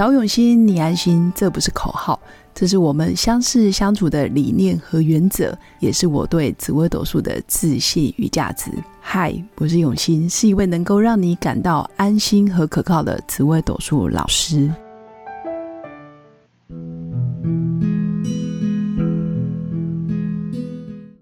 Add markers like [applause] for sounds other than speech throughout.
找永新，你安心，这不是口号，这是我们相识相处的理念和原则，也是我对紫微斗数的自信与价值。嗨，我是永新，是一位能够让你感到安心和可靠的紫微斗数老师。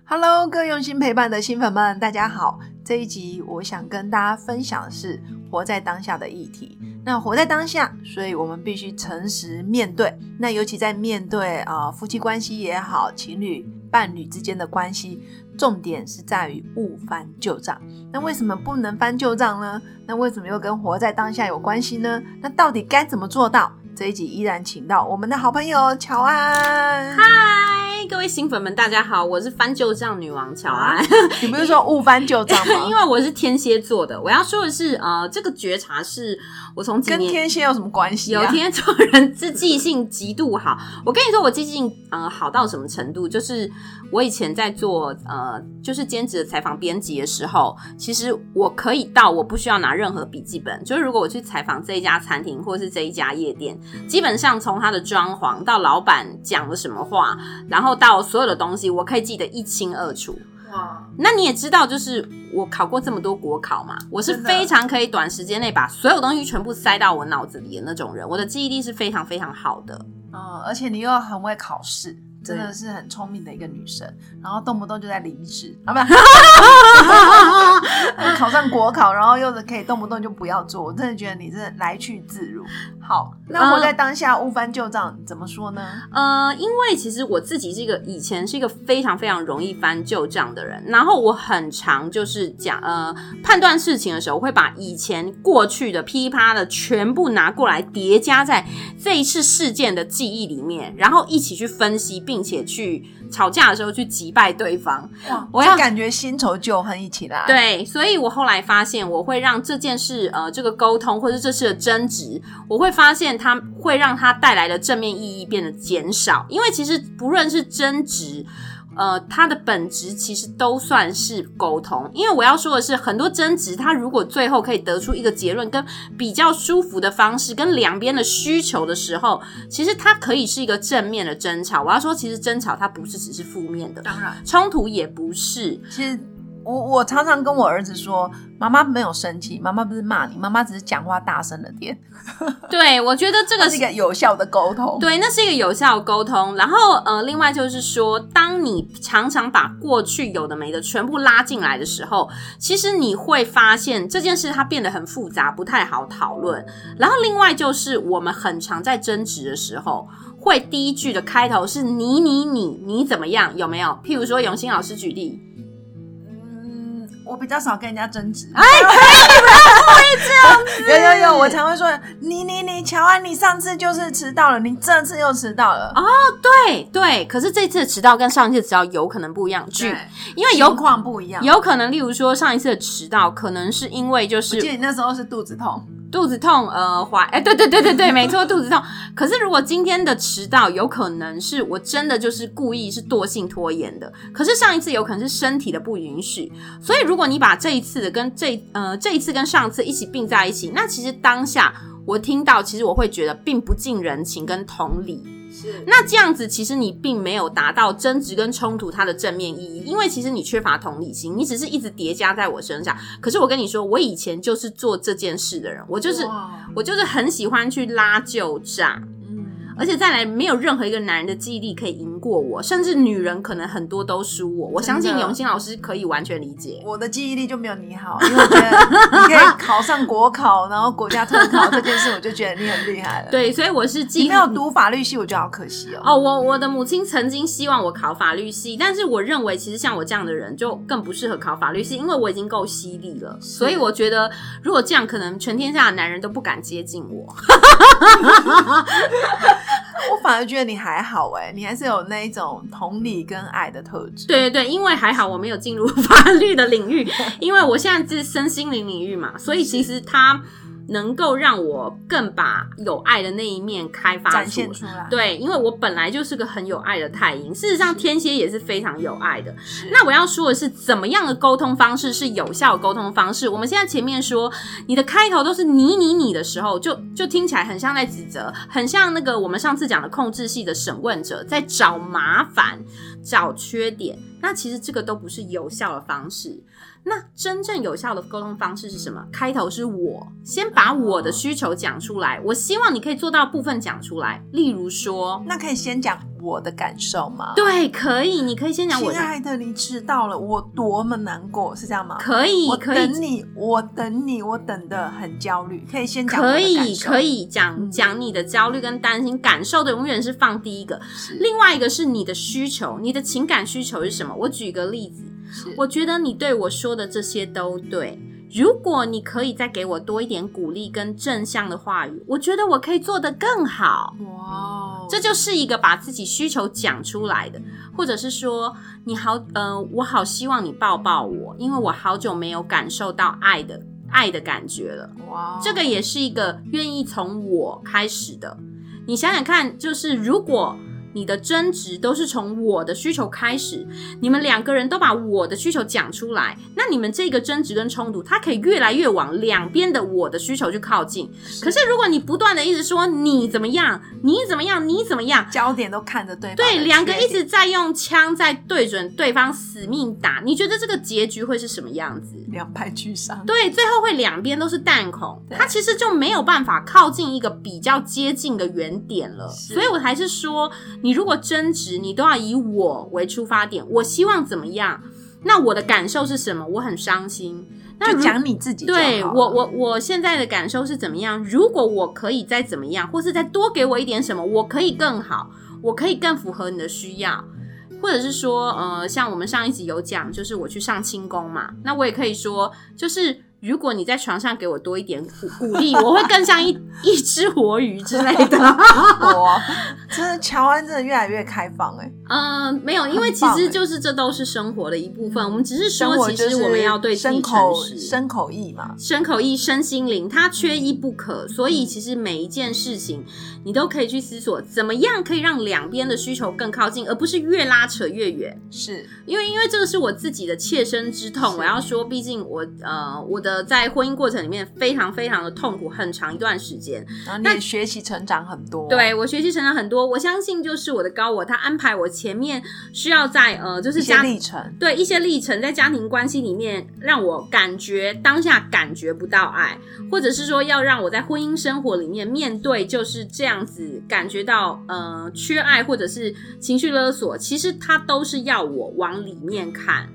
Hello，各用心陪伴的新粉们，大家好。这一集我想跟大家分享的是活在当下的议题。那活在当下，所以我们必须诚实面对。那尤其在面对啊夫妻关系也好，情侣伴侣之间的关系，重点是在于勿翻旧账。那为什么不能翻旧账呢？那为什么又跟活在当下有关系呢？那到底该怎么做到？这一集依然请到我们的好朋友乔安。嗨，各位新粉们，大家好，我是翻旧账女王乔安。你不是说误翻旧账吗？[laughs] 因为我是天蝎座的，我要说的是，呃，这个觉察是我从跟天蝎有什么关系？有天蝎座人是记性极度好。我跟你说，我记性呃好到什么程度？就是我以前在做呃就是兼职的采访编辑的时候，其实我可以到我不需要拿任何笔记本，就是如果我去采访这一家餐厅或者是这一家夜店。基本上从他的装潢到老板讲了什么话，然后到所有的东西，我可以记得一清二楚。哇！那你也知道，就是我考过这么多国考嘛，我是非常可以短时间内把所有东西全部塞到我脑子里的那种人，我的记忆力是非常非常好的。嗯，而且你又很会考试。真的是很聪明的一个女生，然后动不动就在临时啊，不，[laughs] 考上国考，然后又是可以动不动就不要做，我真的觉得你真的来去自如。好，那活在当下，勿翻旧账，怎么说呢？呃，因为其实我自己是一个以前是一个非常非常容易翻旧账的人，然后我很常就是讲呃判断事情的时候，会把以前过去的噼啪的全部拿过来叠加在这一次事件的记忆里面，然后一起去分析并。且去吵架的时候去击败对方，哇我要感觉新仇旧恨一起来。对，所以我后来发现，我会让这件事呃，这个沟通或者这次的争执，我会发现它会让它带来的正面意义变得减少，因为其实不论是争执。呃，它的本质其实都算是沟通，因为我要说的是，很多争执，它如果最后可以得出一个结论，跟比较舒服的方式，跟两边的需求的时候，其实它可以是一个正面的争吵。我要说，其实争吵它不是只是负面的，当然，冲突也不是，其实。我我常常跟我儿子说，妈妈没有生气，妈妈不是骂你，妈妈只是讲话大声了点。[laughs] 对，我觉得这个 [laughs] 是一个有效的沟通。对，那是一个有效的沟通。然后呃，另外就是说，当你常常把过去有的没的全部拉进来的时候，其实你会发现这件事它变得很复杂，不太好讨论。然后另外就是我们很常在争执的时候，会第一句的开头是你你你你怎么样？有没有？譬如说永新老师举例。我比较少跟人家争执，哎，不会这样子。有有有，我常会说你你你，乔安，你上次就是迟到了，你这次又迟到了。哦，对对，可是这次迟到跟上一次迟到有可能不一样，剧，因为情况不一样，有可能，例如说上一次的迟到，可能是因为就是，我记得你那时候是肚子痛。肚子痛，呃，怀，哎，对对对对对，没错，肚子痛。可是如果今天的迟到，有可能是我真的就是故意是惰性拖延的。可是上一次有可能是身体的不允许。所以如果你把这一次的跟这呃这一次跟上次一起并在一起，那其实当下我听到，其实我会觉得并不近人情跟同理。那这样子，其实你并没有达到争执跟冲突它的正面意义，因为其实你缺乏同理心，你只是一直叠加在我身上。可是我跟你说，我以前就是做这件事的人，我就是我就是很喜欢去拉旧账。而且再来，没有任何一个男人的记忆力可以赢过我，甚至女人可能很多都输我。我相信永新老师可以完全理解。我的记忆力就没有你好，因为我觉得你可以 [laughs] 考上国考，然后国家特考这件事，我就觉得你很厉害了。对，所以我是记没有读法律系，我觉得好可惜哦。哦，我我的母亲曾经希望我考法律系，但是我认为其实像我这样的人就更不适合考法律系，因为我已经够犀利了。所以我觉得如果这样，可能全天下的男人都不敢接近我。[laughs] 我反而觉得你还好哎，你还是有那一种同理跟爱的特质。对对对，因为还好我没有进入法律的领域，因为我现在是身心灵领域嘛，所以其实他能够让我更把有爱的那一面开发展出现出来。，对，因为我本来就是个很有爱的太阴，事实上天蝎也是非常有爱的。那我要说的是，怎么样的沟通方式是有效的沟通方式？我们现在前面说，你的开头都是你你你的时候，就就听起来很像在指责，很像那个我们上次讲的控制系的审问者在找麻烦、找缺点。那其实这个都不是有效的方式。那真正有效的沟通方式是什么？开头是我先把我的需求讲出来，我希望你可以做到部分讲出来，例如说。那可以先讲我的感受吗？对，可以，你可以先讲我的，亲爱的，你知道了，我多么难过，是这样吗？可以，我可以等你，我等你，我等的很焦虑。可以先讲可以可以讲嗯讲你的焦虑跟担心，感受的永远是放第一个。是另外一个是你的需求，你的情感需求是什么？我举个例子，我觉得你对我说的这些都对。如果你可以再给我多一点鼓励跟正向的话语，我觉得我可以做得更好。哇哦，这就是一个把自己需求讲出来的，或者是说你好，呃，我好希望你抱抱我，因为我好久没有感受到爱的爱的感觉了。哇哦，这个也是一个愿意从我开始的。你想想看，就是如果你的争执都是从我的需求开始，你们两个人都把我的需求讲出来，那你们这个争执跟冲突，它可以越来越往两边的我的需求去靠近。可是如果你不断的一直说你怎么样，你怎么样，你怎么样，焦点都看着对方对，两个一直在用枪在对准对方死命打，你觉得这个结局会是什么样子？两败俱伤。对，最后会两边都是弹孔，它其实就没有办法靠近一个比较接近的原点了。所以我还是说，你如果争执，你都要以我为出发点，我希望怎么样？那我的感受是什么？我很伤心。那如就讲你自己对我，我我现在的感受是怎么样？如果我可以再怎么样，或是再多给我一点什么，我可以更好，我可以更符合你的需要，或者是说，呃，像我们上一集有讲，就是我去上清宫嘛，那我也可以说，就是如果你在床上给我多一点鼓 [laughs] 鼓励，我会更像一 [laughs] 一只活鱼之类的。[laughs] 我真的乔安真的越来越开放哎、嗯、没有，因为其实就是这都是生活的一部分，我们只是说，其实我们要对自己诚实。身口意嘛，身口意、身心灵，它缺一不可。嗯所以其实每一件事情，你都可以去思索，怎么样可以让两边的需求更靠近，而不是越拉扯越远。是因为因为这个是我自己的切身之痛，我要说，毕竟我呃我的在婚姻过程里面非常非常的痛苦，很长一段时间。然后你也学习成长很多，对我学习成长很多，我相信就是我的高我，他安排我前面需要在呃就是一些家历程，对一些历程，在家庭关系里面，让我感觉当下感觉不到爱，或者是说要让我在婚姻生活里面面对就是这样子感觉到呃缺爱或者是情绪勒索，其实它都是要我往里面看。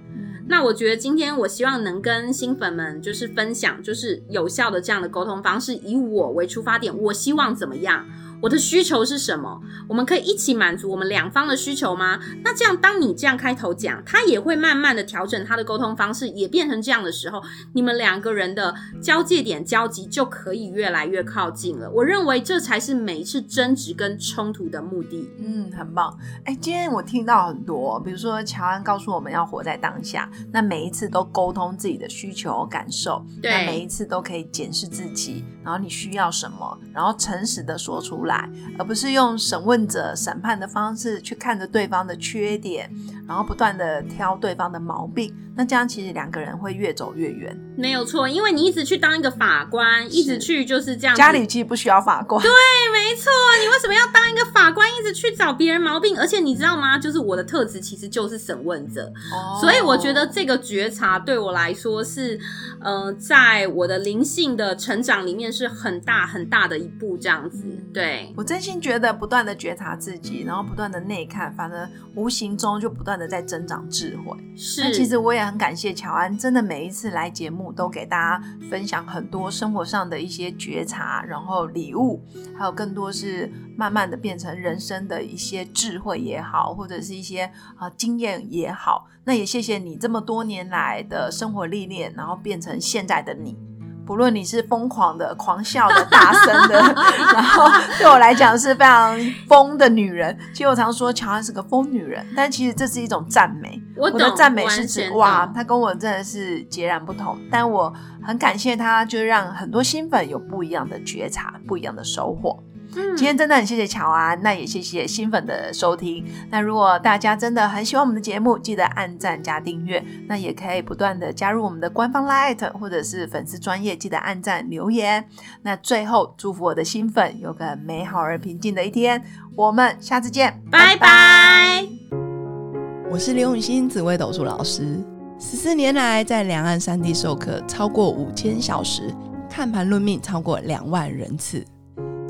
那我觉得今天我希望能跟新粉们就是分享，就是有效的这样的沟通方式，以我为出发点，我希望怎么样？我的需求是什么？我们可以一起满足我们两方的需求吗？那这样，当你这样开头讲，他也会慢慢的调整他的沟通方式，也变成这样的时候，你们两个人的交界点交集就可以越来越靠近了。我认为这才是每一次争执跟冲突的目的。嗯，很棒。哎，今天我听到很多，比如说乔安告诉我们要活在当下，那每一次都沟通自己的需求感受，对那每一次都可以检视自己，然后你需要什么，然后诚实的说出来，而不是用审问者审判的方式去看着对方的缺点，然后不断的挑对方的毛病。那这样其实两个人会越走越远。没有错，因为你一直去当一个法官，一直去就是这样。家里其实不需要法官，对，没错，你为什么要当一个法官，一直去找别人毛病？而且你知道吗？就是我的特质其实就是审问者，哦所以我觉得这个觉察对我来说是，呃，在我的灵性的成长里面是很大很大的一步，这样子。嗯对，我真心觉得不断的觉察自己，然后不断的内看，反而无形中就不断的在增长智慧。是。那其实我也很感谢乔安，真的每一次来节目都给大家分享很多生活上的一些觉察，然后礼物，还有更多是慢慢的变成人生的一些智慧也好，或者是一些啊、经验也好。那也谢谢你这么多年来的生活历练，然后变成现在的你。不论你是疯狂的、狂笑的、大声的，[laughs] 然后对我来讲是非常疯的女人。其实我常说乔安是个疯女人，但其实这是一种赞美。我的赞美是指哇，她跟我真的是截然不同。但我很感谢她，就让很多新粉有不一样的觉察、不一样的收获。嗯今天真的很谢谢乔安，那也谢谢新粉的收听。那如果大家真的很喜欢我们的节目，记得按赞加订阅，那也可以不断的加入我们的官方 Light 或者是粉丝专业，记得按赞留言。那最后祝福我的新粉有个美好而平静的一天，我们下次见，拜拜。我是刘永新紫微斗数老师，十四年来在两岸三地授课超过五千小时，看盘论命超过两万人次。